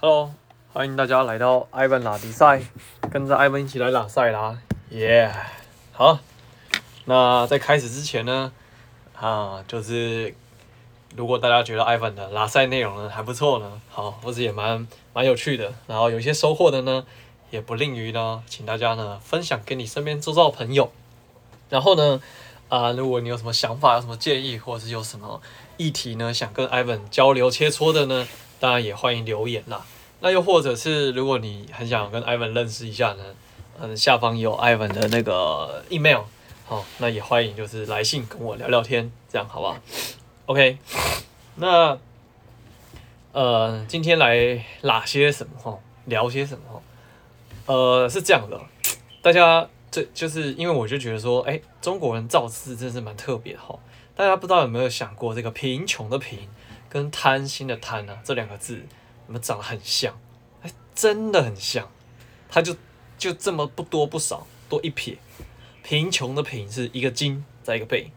Hello，欢迎大家来到 Ivan 拉迪赛，跟着 Ivan 一起来拉赛啦，耶、好，那在开始之前呢，啊，就是如果大家觉得 Ivan 的拉赛内容呢还不错呢，好，或者也蛮蛮有趣的，然后有一些收获的呢，也不吝于呢，请大家呢分享给你身边周遭的朋友。然后呢，啊，如果你有什么想法、有什么建议，或者是有什么议题呢，想跟 Ivan 交流切磋的呢？当然也欢迎留言啦。那又或者是如果你很想跟 Ivan 认识一下呢，嗯，下方有 Ivan 的那个 email，好，那也欢迎就是来信跟我聊聊天，这样好不好？OK，那呃，今天来拉些什么哈？聊些什么哈？呃，是这样的，大家这就是因为我就觉得说，哎，中国人造字真是蛮特别哈。大家不知道有没有想过，这个贫穷的贫。跟贪心的贪呢、啊，这两个字，你们长得很像，哎，真的很像，它就就这么不多不少，多一撇。贫穷的贫是一个金再一个贝，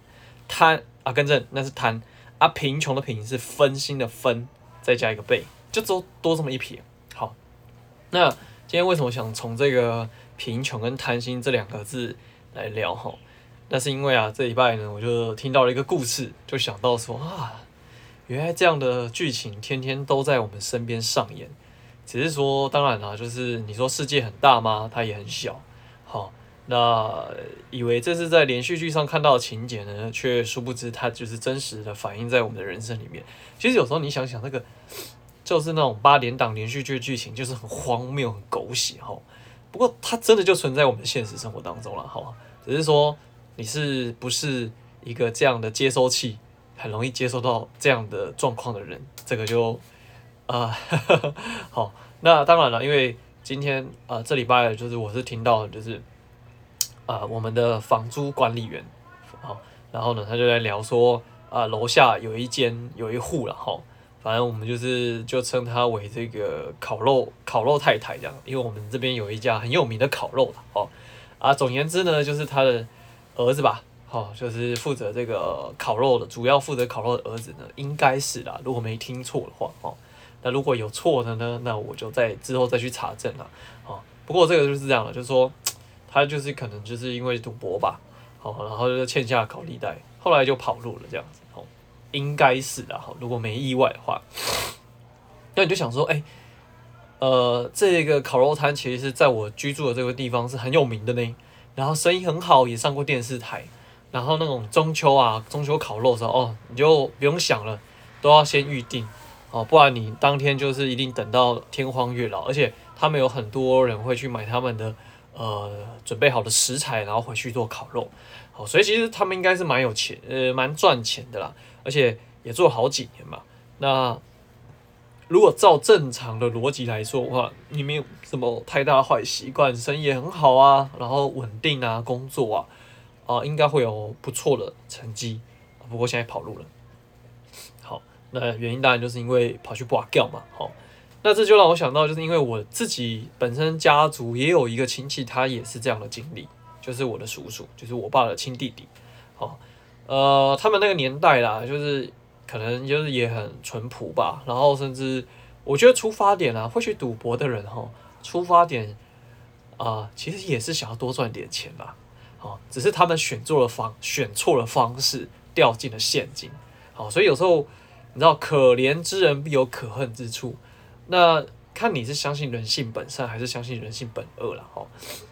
贪啊，更正那是贪啊，贫穷的贫是分心的分再加一个贝，就多多这么一撇。好，那今天为什么想从这个贫穷跟贪心这两个字来聊哈？那是因为啊，这礼拜呢，我就听到了一个故事，就想到说啊。原来这样的剧情天天都在我们身边上演，只是说，当然啦，就是你说世界很大吗？它也很小。好，那以为这是在连续剧上看到的情节呢，却殊不知它就是真实的反映在我们的人生里面。其实有时候你想想，那个就是那种八点档连续剧剧情，就是很荒谬、很狗血哈。不过它真的就存在我们的现实生活当中了，好，只是说你是不是一个这样的接收器？很容易接受到这样的状况的人，这个就啊、呃、好。那当然了，因为今天啊、呃、这礼拜就是我是听到就是啊、呃、我们的房租管理员好，然后呢他就在聊说啊楼下有一间有一户了哈，反正我们就是就称他为这个烤肉烤肉太太这样，因为我们这边有一家很有名的烤肉了哦啊，总言之呢就是他的儿子吧。好，就是负责这个烤肉的，主要负责烤肉的儿子呢，应该是啦，如果没听错的话，哦，那如果有错的呢，那我就在之后再去查证了，哦，不过这个就是这样的，就是说他就是可能就是因为赌博吧，好，然后就欠下高利贷，后来就跑路了这样子，哦，应该是的，好，如果没意外的话，那你就想说，哎，呃，这个烤肉摊其实是在我居住的这个地方是很有名的呢，然后生意很好，也上过电视台。然后那种中秋啊，中秋烤肉的时候，哦，你就不用想了，都要先预定，哦，不然你当天就是一定等到天荒月老。而且他们有很多人会去买他们的呃准备好的食材，然后回去做烤肉，好，所以其实他们应该是蛮有钱，呃，蛮赚钱的啦，而且也做好几年嘛。那如果照正常的逻辑来说的话，你没有什么太大坏习惯，生意也很好啊，然后稳定啊，工作啊。啊，应该会有不错的成绩，不过现在跑路了。好，那原因当然就是因为跑去挂掉嘛。好，那这就让我想到，就是因为我自己本身家族也有一个亲戚，他也是这样的经历，就是我的叔叔，就是我爸的亲弟弟。好，呃，他们那个年代啦，就是可能就是也很淳朴吧，然后甚至我觉得出发点啊，会去赌博的人哈，出发点啊、其实也是想要多赚点钱吧。哦，只是他们选错了方，选错了方式，掉进了陷阱。好，所以有时候你知道，可怜之人必有可恨之处。那看你是相信人性本善，还是相信人性本恶了。哈，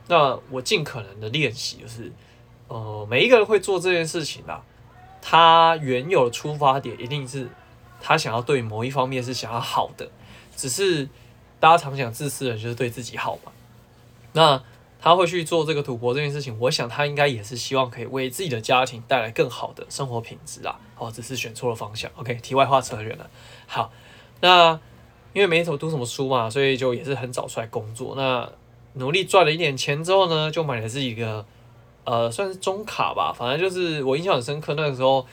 那我尽可能的练习，就是呃，每一个人会做这件事情啦，他原有的出发点一定是他想要对某一方面是想要好的，只是大家常讲自私的人就是对自己好嘛。那他会去做这个赌博这件事情，我想他应该也是希望可以为自己的家庭带来更好的生活品质啊。哦，只是选错了方向。OK，题外话扯远了。好，那因为没什么读什么书嘛，所以就也是很早出来工作。那努力赚了一点钱之后呢，就买了自己一个呃，算是中卡吧。反正就是我印象很深刻，那个时候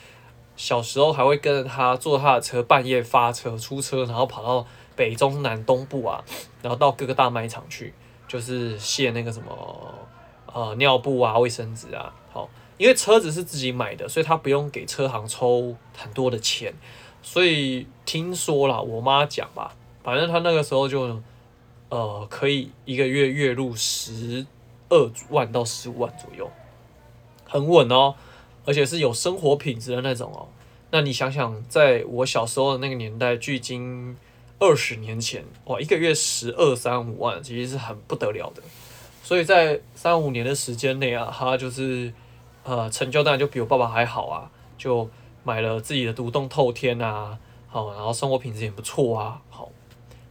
小时候还会跟着他坐他的车，半夜发车出车，然后跑到北中南东部啊，然后到各个大卖场去。就是卸那个什么呃尿布啊、卫生纸啊，好，因为车子是自己买的，所以他不用给车行抽很多的钱。所以听说啦，我妈讲吧，反正他那个时候就，呃，可以一个月月入十二万到十五万左右，很稳哦，而且是有生活品质的那种哦。那你想想，在我小时候的那个年代，距今二十年前，哇，一个月十二三五万，其实是很不得了的。所以在三五年的时间内啊，他就是呃成就当然就比我爸爸还好啊，就买了自己的独栋透天啊，好，然后生活品质也不错啊，好。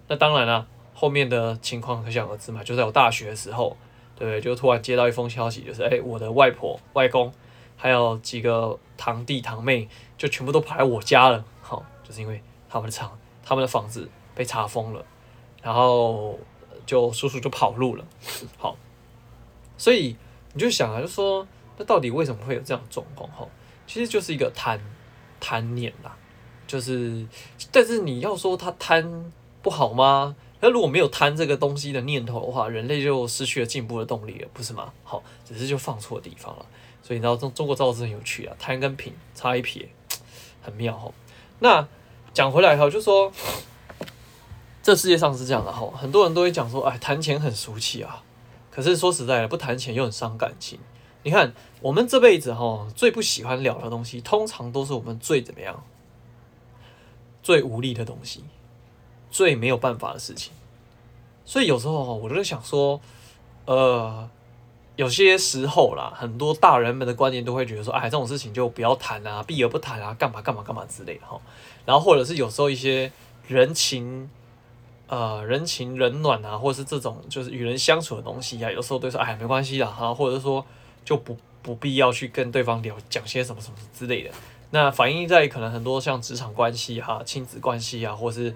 那当然了，后面的情况可想而知嘛，就在我大学的时候，对？就突然接到一封消息，就是哎，我的外婆、外公还有几个堂弟堂妹，就全部都跑来我家了，好，就是因为他们的厂、他们的房子被查封了，然后就叔叔就跑路了，好，所以你就想啊，就说那到底为什么会有这样的状况？哈，其实就是一个贪贪念啦，就是，但是你要说他贪不好吗？那如果没有贪这个东西的念头的话，人类就失去了进步的动力了，不是吗？好，只是就放错地方了。所以你知道中中国造字很有趣啊，贪跟品差一撇。很妙哈，那讲回来哈，就说这世界上是这样的哈，很多人都会讲说，哎，谈钱很俗气啊。可是说实在的，不谈钱又很伤感情。你看，我们这辈子哈，最不喜欢聊的东西，通常都是我们最怎么样、最无力的东西，最没有办法的事情。所以有时候我就想说，呃。有些时候啦，很多大人们的观念都会觉得说，哎，这种事情就不要谈啊，避而不谈啊，干嘛干嘛干嘛之类的哈。然后或者是有时候一些人情，呃，人情冷暖啊，或者是这种就是与人相处的东西啊，有时候都说，哎，没关系啦哈，或者说就不不必要去跟对方聊讲些什么什么之类的。那反映在可能很多像职场关系哈、亲子关系啊，或是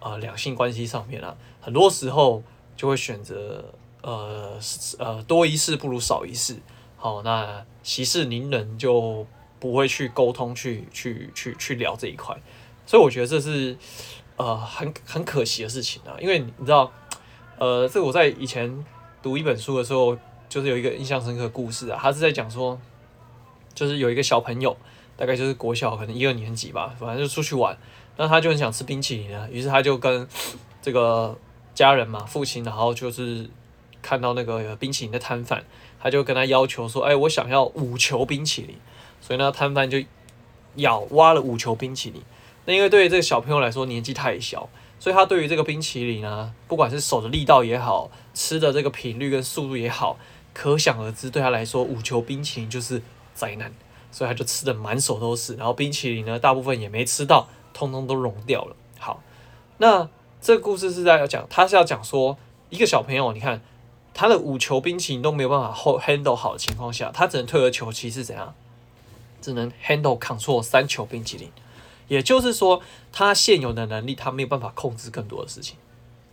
呃两性关系上面啊，很多时候就会选择。呃呃，多一事不如少一事。好，那息事宁人就不会去沟通，去去去去聊这一块。所以我觉得这是呃很很可惜的事情啊。因为你知道，呃，这我在以前读一本书的时候，就是有一个印象深刻的故事啊。他是在讲说，就是有一个小朋友，大概就是国小可能一二年级吧，反正就出去玩，那他就很想吃冰淇淋啊，于是他就跟这个家人嘛，父亲，然后就是。看到那个冰淇淋的摊贩，他就跟他要求说：“哎，我想要五球冰淇淋。”所以呢，摊贩就咬挖了五球冰淇淋。因为对于这个小朋友来说年纪太小，所以他对于这个冰淇淋呢，不管是手的力道也好，吃的这个频率跟速度也好，可想而知，对他来说五球冰淇淋就是灾难。所以他就吃的满手都是，然后冰淇淋呢，大部分也没吃到，通通都融掉了。好，那这个故事是在要讲，他是要讲说一个小朋友，你看。他的五球冰淇淋都没有办法 handle 好的情况下，他只能退而求其次，怎样？只能 handle control 三球冰淇淋。也就是说，他现有的能力，他没有办法控制更多的事情。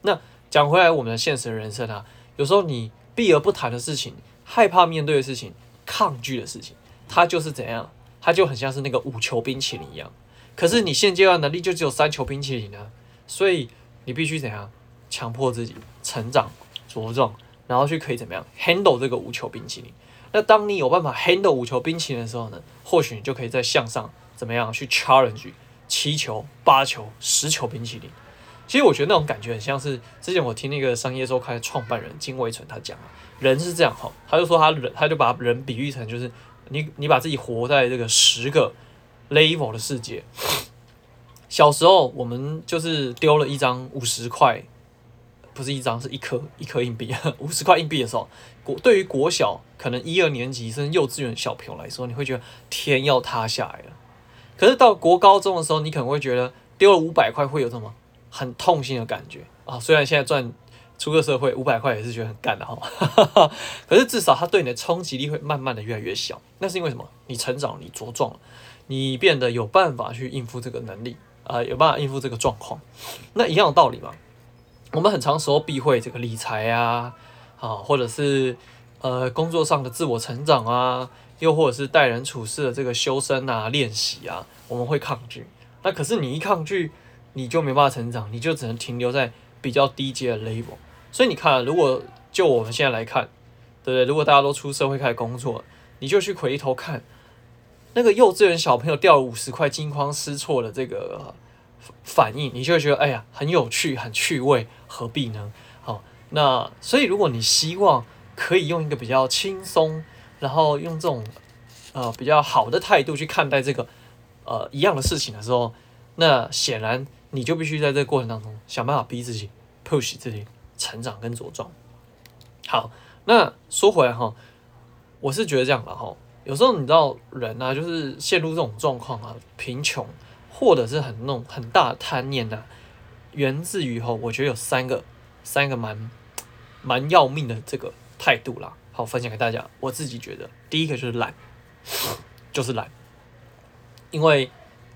那讲回来，我们的现实人生啊，有时候你避而不谈的事情，害怕面对的事情，抗拒的事情，它就是怎样？它就很像是那个五球冰淇淋一样。可是你现阶段能力就只有三球冰淇淋呢，所以你必须怎样？强迫自己成长茁壮。然后去可以怎么样 handle 这个五球冰淇淋？那当你有办法 handle 五球冰淇淋的时候呢，或许你就可以再向上怎么样去 challenge 七球、八球、十球冰淇淋。其实我觉得那种感觉很像是之前我听那个商业周刊的创办人金威纯他讲，人是这样哈，他就说他人他就把人比喻成就是你你把自己活在这个十个 level 的世界。小时候我们就是丢了一张五十块。不是一张，是一颗一颗硬币，五十块硬币的时候，国对于国小可能一二年级甚至幼稚园小朋友来说，你会觉得天要塌下来了。可是到国高中的时候，你可能会觉得丢了五百块会有什么很痛心的感觉啊。虽然现在赚出个社会五百块也是觉得很干的哈，可是至少它对你的冲击力会慢慢的越来越小。那是因为什么？你成长，你茁壮了，你变得有办法去应付这个能力啊，有办法应付这个状况。那一样的道理嘛。我们很长时候避讳这个理财啊，啊，或者是呃工作上的自我成长啊，又或者是待人处事的这个修身啊、练习啊，我们会抗拒。那可是你一抗拒，你就没办法成长，你就只能停留在比较低阶的 level。所以你看，如果就我们现在来看，对不对？如果大家都出社会开始工作，你就去回头看那个幼稚园小朋友掉了五十块惊慌失措的这个反应，你就会觉得哎呀很有趣，很趣味，何必呢？好，那所以如果你希望可以用一个比较轻松，然后用这种呃比较好的态度去看待这个呃一样的事情的时候，那显然你就必须在这个过程当中想办法逼自己 push 自己成长跟茁壮。好，那说回来哈，我是觉得这样的哈，有时候你知道人啊，就是陷入这种状况啊，贫穷。或者是很那种很大贪念呐、源自于哈，我觉得有三个三个蛮蛮要命的这个态度啦。好，分享给大家。我自己觉得，第一个就是懒，就是懒，因为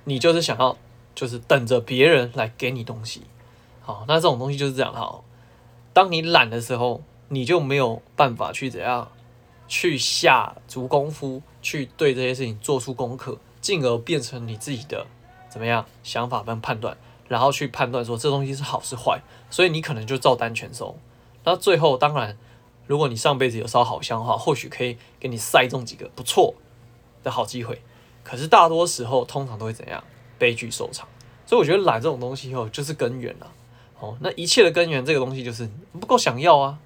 你就是想要就是等着别人来给你东西。好，那这种东西就是这样。好，当你懒的时候，你就没有办法去怎样去下足功夫，去对这些事情做出功课，进而变成你自己的。怎么样？想法跟判断，然后去判断说这东西是好是坏，所以你可能就照单全收。那最后当然，如果你上辈子有烧好香的话，或许可以给你塞中几个不错的好机会。可是大多时候通常都会怎样？悲剧收场。所以我觉得懒这种东西哦，就是根源了。哦，那一切的根源这个东西就是不够想要啊，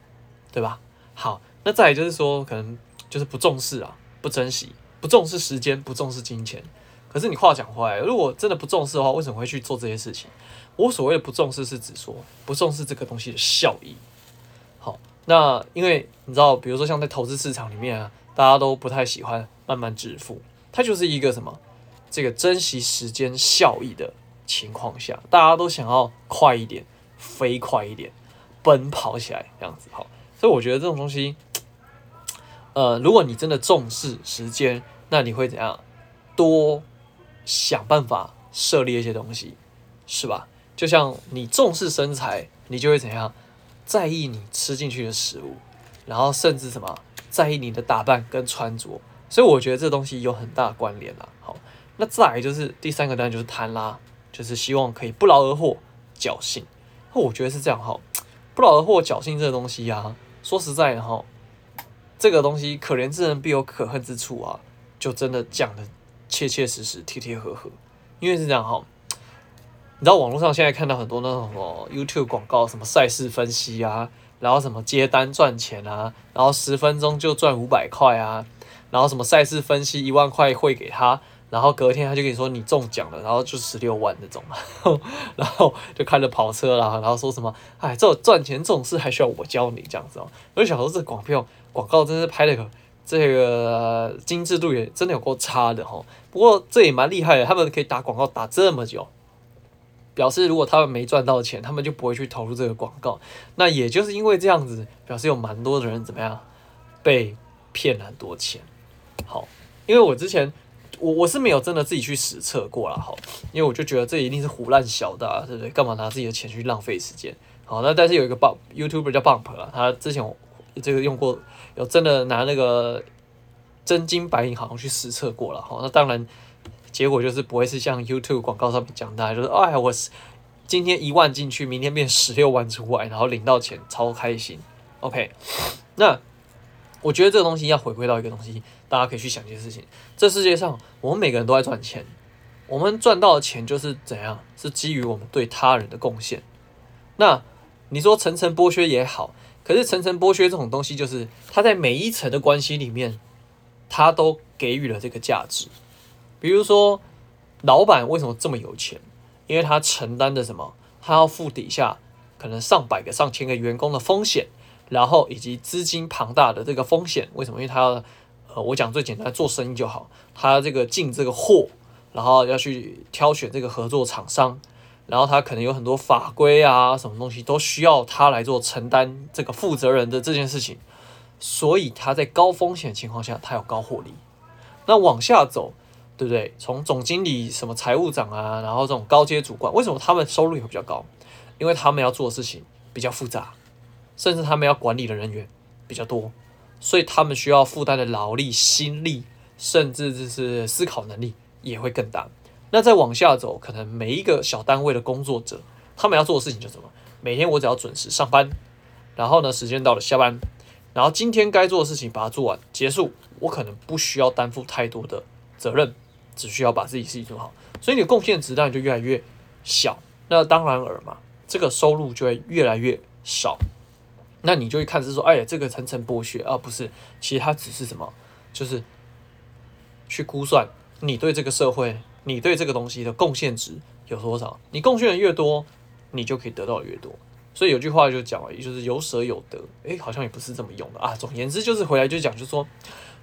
对吧？好，那再来就是说，可能就是不重视啊，不珍惜，不重视时间，不重视金钱。可是你话讲回来，如果真的不重视的话，为什么会去做这些事情？我所谓的不重视是指说不重视这个东西的效益。那因为你知道，比如说像在投资市场里面啊，大家都不太喜欢慢慢致富，它就是一个什么？这个珍惜时间效益的情况下，大家都想要快一点，飞快一点，奔跑起来这样子。好，所以我觉得这种东西，呃，如果你真的重视时间，那你会怎样？多。想办法设立一些东西，是吧？就像你重视身材，你就会怎样在意你吃进去的食物，然后甚至什么在意你的打扮跟穿着。所以我觉得这东西有很大的关联啦。好，那再来就是第三个当然就是贪啦，就是希望可以不劳而获、侥幸。我觉得是这样哈，不劳而获、侥幸这个东西啊，说实在的哈，这个东西可怜之人必有可恨之处啊，就真的讲的。切切实实、贴贴合合，因为是这样哈，你知道网络上现在看到很多那种什么 YouTube 广告，什么赛事分析啊，然后什么接单赚钱啊，然后十分钟就赚五百块啊，然后什么赛事分析一万块汇给他，然后隔天他就跟你说你中奖了，然后就十六万那种，然后就开着跑车啦，然后说什么哎，这种赚钱这种事还需要我教你这样子哦，我就想说这广票广告真是拍的可。这个精致度也真的有够差的哈，不过这也蛮厉害的，他们可以打广告打这么久，表示如果他们没赚到钱，他们就不会去投入这个广告。那也就是因为这样子，表示有蛮多的人怎么样被骗了很多钱。好，因为我之前我我是没有真的自己去实测过了哈，因为我就觉得这一定是胡乱小的啊，对不对？干嘛拿自己的钱去浪费时间？好，那但是有一个 bump YouTuber 叫 Bump 啊，他之前。这个用过，有真的拿那个真金白银好像去实测过了哈，那当然结果就是不会是像 YouTube 广告上面讲的，就是哎，我今天一万进去，明天变十六万出来，然后领到钱超开心。OK，那我觉得这个东西要回归到一个东西，大家可以去想一件事情：这世界上我们每个人都在赚钱，我们赚到的钱就是怎样？是基于我们对他人的贡献。那你说层层剥削也好。可是层层剥削这种东西，就是他在每一层的关系里面，他都给予了这个价值。比如说，老板为什么这么有钱？因为他承担的什么？他要付底下可能上百个、上千个员工的风险，然后以及资金庞大的这个风险。为什么？因为他要，呃，我讲最简单，做生意就好。他这个进这个货，然后要去挑选这个合作厂商。然后他可能有很多法规啊，什么东西都需要他来做承担这个负责人的这件事情，所以他在高风险情况下，他有高获利。那往下走，对不对？从总经理、什么财务长啊，然后这种高阶主管，为什么他们收入也会比较高？因为他们要做的事情比较复杂，甚至他们要管理的人员比较多，所以他们需要负担的劳力、心力，甚至就是思考能力也会更大。那再往下走，可能每一个小单位的工作者，他们要做的事情就什么？每天我只要准时上班，然后呢，时间到了下班，然后今天该做的事情把它做完结束，我可能不需要担负太多的责任，只需要把自己事情做好，所以你的贡献值当然就越来越小，那当然尔嘛，这个收入就会越来越少。那你就会看是说，哎呀，这个层层剥削啊，不是，其实它只是什么，就是去估算你对这个社会，你对这个东西的贡献值有多少。你贡献的越多，你就可以得到的越多。所以有句话就讲了，也就是有舍有得。哎，好像也不是这么用的啊。总言之，就是回来就讲，就是说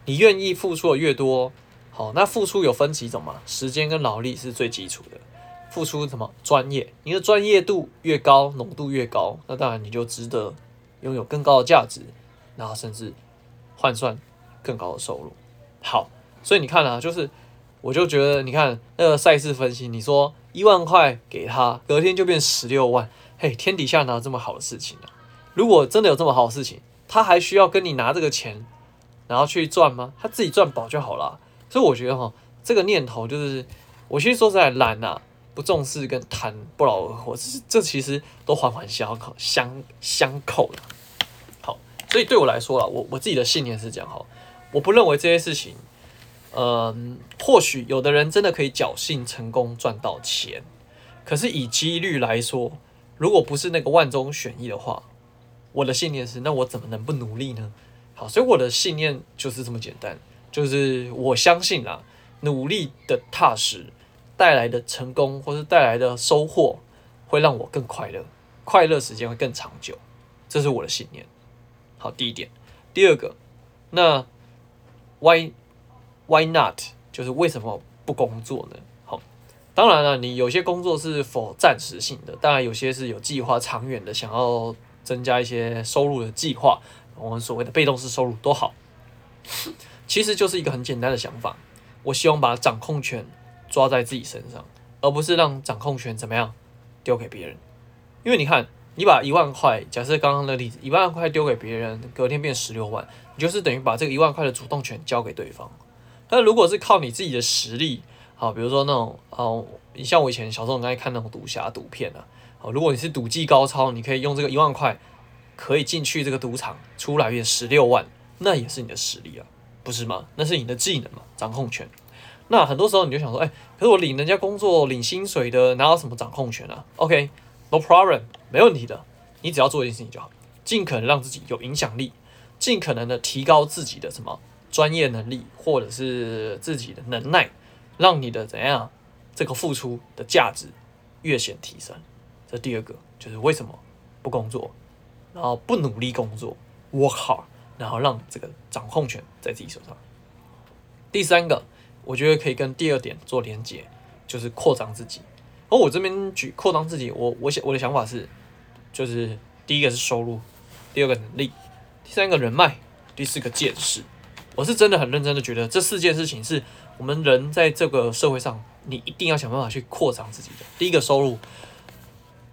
你愿意付出的越多，好，那付出有分几种嘛？时间跟劳力是最基础的。付出什么专业？你的专业度越高，浓度越高，那当然你就值得。拥有更高的价值，然后甚至换算更高的收入。好，所以你看啊，就是我就觉得，你看那个赛事分析，你说一万块给他，隔天就变十六万，嘿，天底下哪有这么好的事情呢？如果真的有这么好的事情，他还需要跟你拿这个钱，然后去赚吗？他自己赚饱就好了。所以我觉得哈，这个念头就是，我其实说实在懒呐。不重视跟贪不劳而获，这这其实都环环相扣，相相扣的。好，所以对我来说啦，我我自己的信念是这样哈，我不认为这些事情，嗯，或许有的人真的可以侥幸成功赚到钱，可是以几率来说，如果不是那个万中选一的话，我的信念是，那我怎么能不努力呢？好，所以我的信念就是这么简单，就是我相信啊，努力的踏实。带来的成功或是带来的收获，会让我更快乐，快乐时间会更长久，这是我的信念。好，第一点，第二个，那 why why not？就是为什么不工作呢？好，当然了，你有些工作是否暂时性的，当然有些是有计划、长远的，想要增加一些收入的计划，我们所谓的被动式收入都好，其实就是一个很简单的想法，我希望把掌控权。抓在自己身上，而不是让掌控权怎么样丢给别人。因为你看，你把一万块，假设刚刚的例子，一万块丢给别人，隔天变十六万，你就是等于把这个一万块的主动权交给对方。但如果是靠你自己的实力，好，比如说那种哦，你像我以前小时候很爱看那种赌侠赌片啊，好，如果你是赌技高超，你可以用这个一万块可以进去这个赌场，出来变十六万，那也是你的实力啊，不是吗？那是你的技能嘛，掌控权。那很多时候你就想说，哎、可是我领人家工作领薪水的，哪有什么掌控权啊？OK，no problem，没问题的。你只要做一件事情就好，尽可能让自己有影响力，尽可能的提高自己的什么专业能力，或者是自己的能耐，让你的怎样这个付出的价值越显提升。这第二个就是为什么不工作，然后不努力工作，work hard，然后让这个掌控权在自己手上。第三个。我觉得可以跟第二点做连结，就是扩张自己。而我这边举扩张自己，我我想我的想法是，就是第一个是收入，第二个能力，第三个人脉，第四个见识。我是真的很认真的觉得这四件事情是我们人在这个社会上，你一定要想办法去扩张自己的。第一个收入，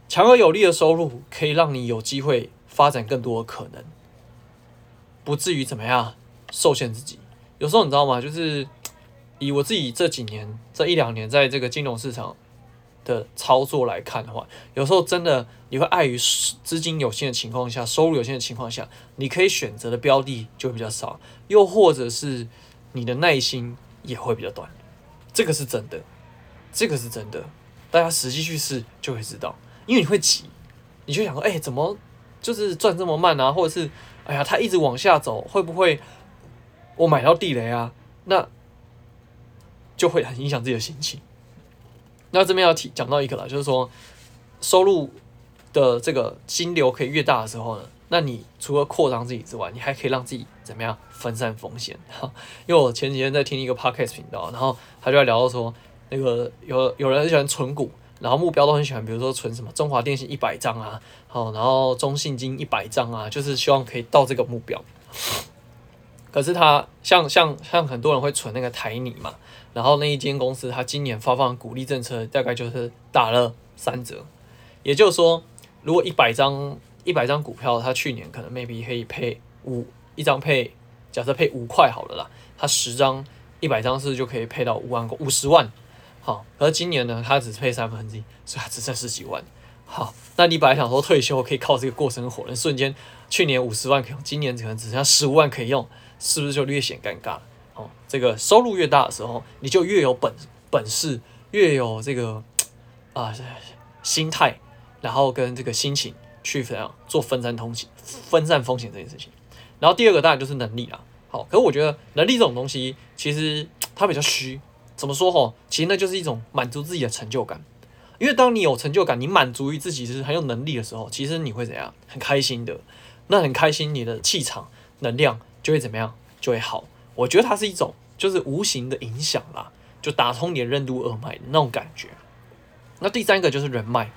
强而有力的收入可以让你有机会发展更多的可能，不至于怎么样受限自己。有时候你知道吗？就是。以我自己这几年、这一两年在这个金融市场的操作来看的话，有时候真的你会碍于资金有限的情况下、收入有限的情况下，你可以选择的标的就会比较少，又或者是你的耐心也会比较短。这个是真的，这个是真的，大家实际去试就会知道。因为你会急，你就想说：哎，怎么就是赚这么慢啊？或者是哎呀，它一直往下走，会不会我买到地雷啊？那就会很影响自己的心情。那这边要提讲到一个了，就是说收入的这个金流可以越大的时候呢，那你除了扩张自己之外，你还可以让自己怎么样分散风险？哈，因为我前几天在听一个 podcast 频道，然后他就在聊到说，那个有有人很喜欢存股，然后目标都很喜欢，比如说存什么中华电信一百张啊，好，然后中信金一百张啊，就是希望可以到这个目标。可是他像像像很多人会存那个台泥嘛。然后那一间公司，他今年发放鼓励政策，大概就是打了三折。也就是说，如果一百张一百张股票，他去年可能 maybe 可以配五一张配，假设配五块好了啦，他十张一百张是就可以配到五万五十万。好，而今年呢，它只配三分之一，所以它只剩十几万。好，那你本来想说退休可以靠这个过生活，那瞬间去年五十万可以用，今年可能只剩下十五万可以用，是不是就略显尴尬？哦这个收入越大的时候，你就越有本本事，越有这个啊心态，然后跟这个心情去怎样做分散风险、分散风险这件事情。然后第二个当然就是能力啦。好，可是我觉得能力这种东西其实它比较虚，怎么说吼？其实那就是一种满足自己的成就感。因为当你有成就感，你满足于自己是很有能力的时候，其实你会怎样？很开心的。那很开心，你的气场能量就会怎么样？就会好。我觉得它是一种就是无形的影响啦，就打通你的任督二脉那种感觉。那第三个就是人脉。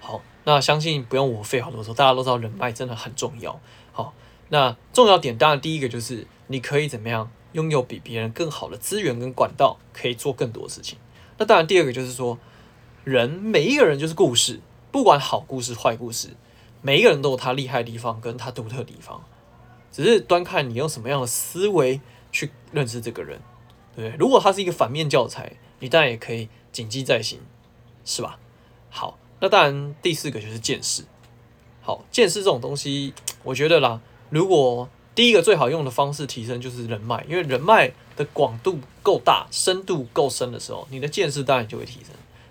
好，那相信不用我废话多说，大家都知道人脉真的很重要。好，那重要点当然第一个就是你可以怎么样拥有比别人更好的资源跟管道，可以做更多事情。那当然第二个就是说。人每一个人就是故事，不管好故事坏故事，每一个人都有他厉害的地方跟他独特的地方，只是端看你用什么样的思维去认识这个人，对不对？如果他是一个反面教材，你当然也可以谨记在心，是吧？好，那当然第四个就是见识。好，见识这种东西，我觉得啦，如果第一个最好用的方式提升就是人脉，因为人脉的广度够大、深度够深的时候，你的见识当然就会提升。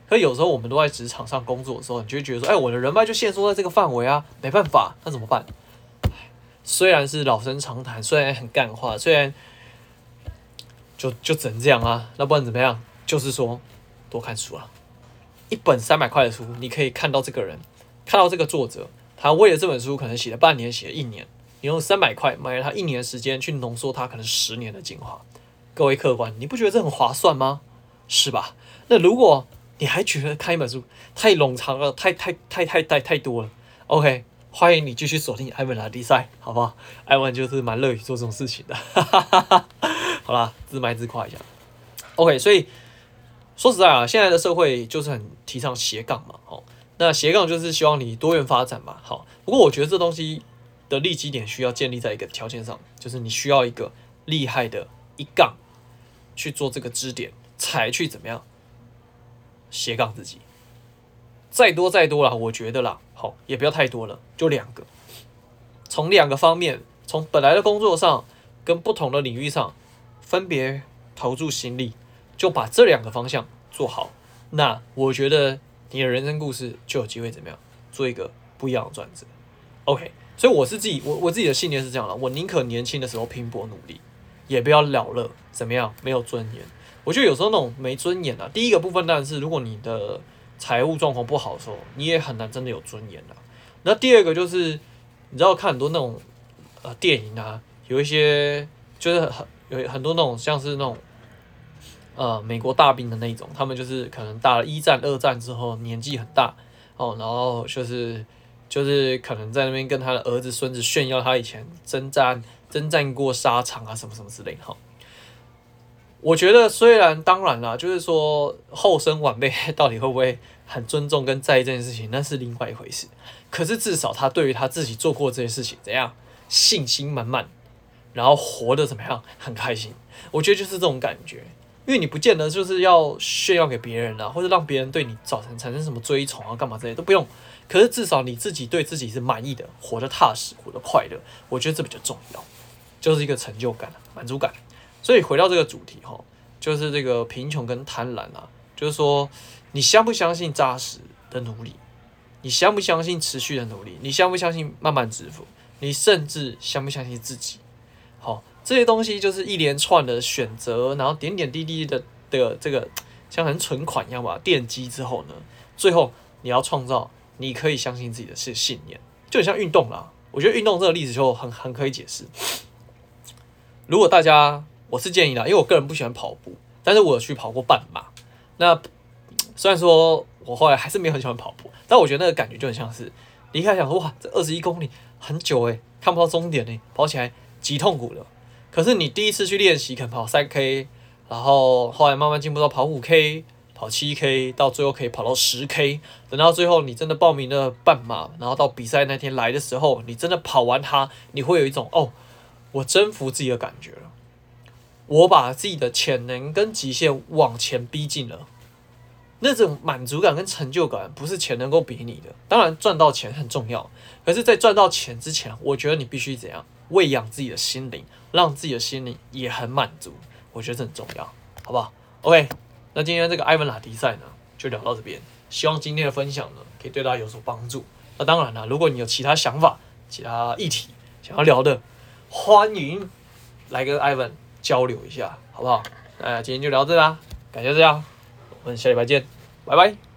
可有时候我们都在职场上工作的时候，你就会觉得说，哎，我的人脉就限缩在这个范围啊，没办法，那怎么办？虽然是老生常谈，虽然很干话，虽然就就只能这样啊，那不然怎么样？就是说多看书啊，一本三百块的书，你可以看到这个人，看到这个作者，他为了这本书可能写了半年，写了一年，你用三百块买了他一年的时间去浓缩他可能十年的精华，各位客官，你不觉得这很划算吗？是吧？那如果你还觉得看一本书太冗长了，太太太太太太多了？OK，欢迎你继续锁定艾文拉迪赛，好不好？艾文就是蛮乐于做这种事情的。好啦，自卖自夸一下。OK，所以说实在啊，现在的社会就是很提倡斜杠嘛，哦，那斜杠就是希望你多元发展嘛。好，不过我觉得这东西的立基点需要建立在一个条件上，就是你需要一个厉害的一杠去做这个支点，才去怎么样？斜杠自己，再多再多了，我觉得啦，好也不要太多了，就两个，从两个方面，从本来的工作上跟不同的领域上，分别投注心力，就把这两个方向做好，那我觉得你的人生故事就有机会怎么样，做一个不一样的转折。OK，所以我是自己，我我自己的信念是这样的，我宁可年轻的时候拼搏努力，也不要老了怎么样，没有尊严。我觉得有时候那种没尊严啊，第一个部分当然是如果你的财务状况不好的时候，你也很难真的有尊严啊。那第二个就是，你知道看很多那种呃电影啊，有一些就是很有很多那种像是那种呃美国大兵的那种，他们就是可能打了一战、二战之后年纪很大哦，然后就是就是可能在那边跟他的儿子、孙子炫耀他以前征战征战过沙场啊什么什么之类哈。我觉得虽然当然啦，就是说后生晚辈到底会不会很尊重跟在意这件事情，那是另外一回事。可是至少他对于他自己做过这些事情怎样信心满满，然后活得怎么样很开心。我觉得就是这种感觉，因为你不见得就是要炫耀给别人啊，或者让别人对你造成产生什么追崇啊，干嘛这些都不用。可是至少你自己对自己是满意的，活得踏实，活得快乐，我觉得这比较重要，就是一个成就感、满足感。所以回到这个主题哈，就是这个贫穷跟贪婪啊，就是说你相不相信扎实的努力，你相不相信持续的努力，你相不相信慢慢致富，你甚至相不相信自己？好，这些东西就是一连串的选择，然后点点滴滴的的这个像很存款一样吧，奠基之后呢，最后你要创造你可以相信自己的是信念，就很像运动啦。我觉得运动这个例子就很很可以解释。如果大家我是建议啦，因为我个人不喜欢跑步，但是我有去跑过半马。那虽然说我后来还是没有很喜欢跑步，但我觉得那个感觉就很像是离开想说哇，这二十一公里很久诶，看不到终点诶，跑起来极痛苦的。可是你第一次去练习，可能跑三 K，然后后来慢慢进步到跑五 K、跑七 K，到最后可以跑到十 K。等到最后你真的报名了半马，然后到比赛那天来的时候，你真的跑完它，你会有一种哦，我征服自己的感觉了。我把自己的潜能跟极限往前逼近了，那种满足感跟成就感不是钱能够比拟的。当然赚到钱很重要，可是，在赚到钱之前，我觉得你必须怎样喂养自己的心灵，让自己的心灵也很满足。我觉得这很重要，好不好？OK，那今天这个埃文拉迪赛呢，就聊到这边。希望今天的分享呢，可以对大家有所帮助。那当然了，如果你有其他想法、其他议题想要聊的，欢迎来跟埃文交流一下，好不好？那今天就聊这啦，感谢大家，我们下礼拜见，拜拜。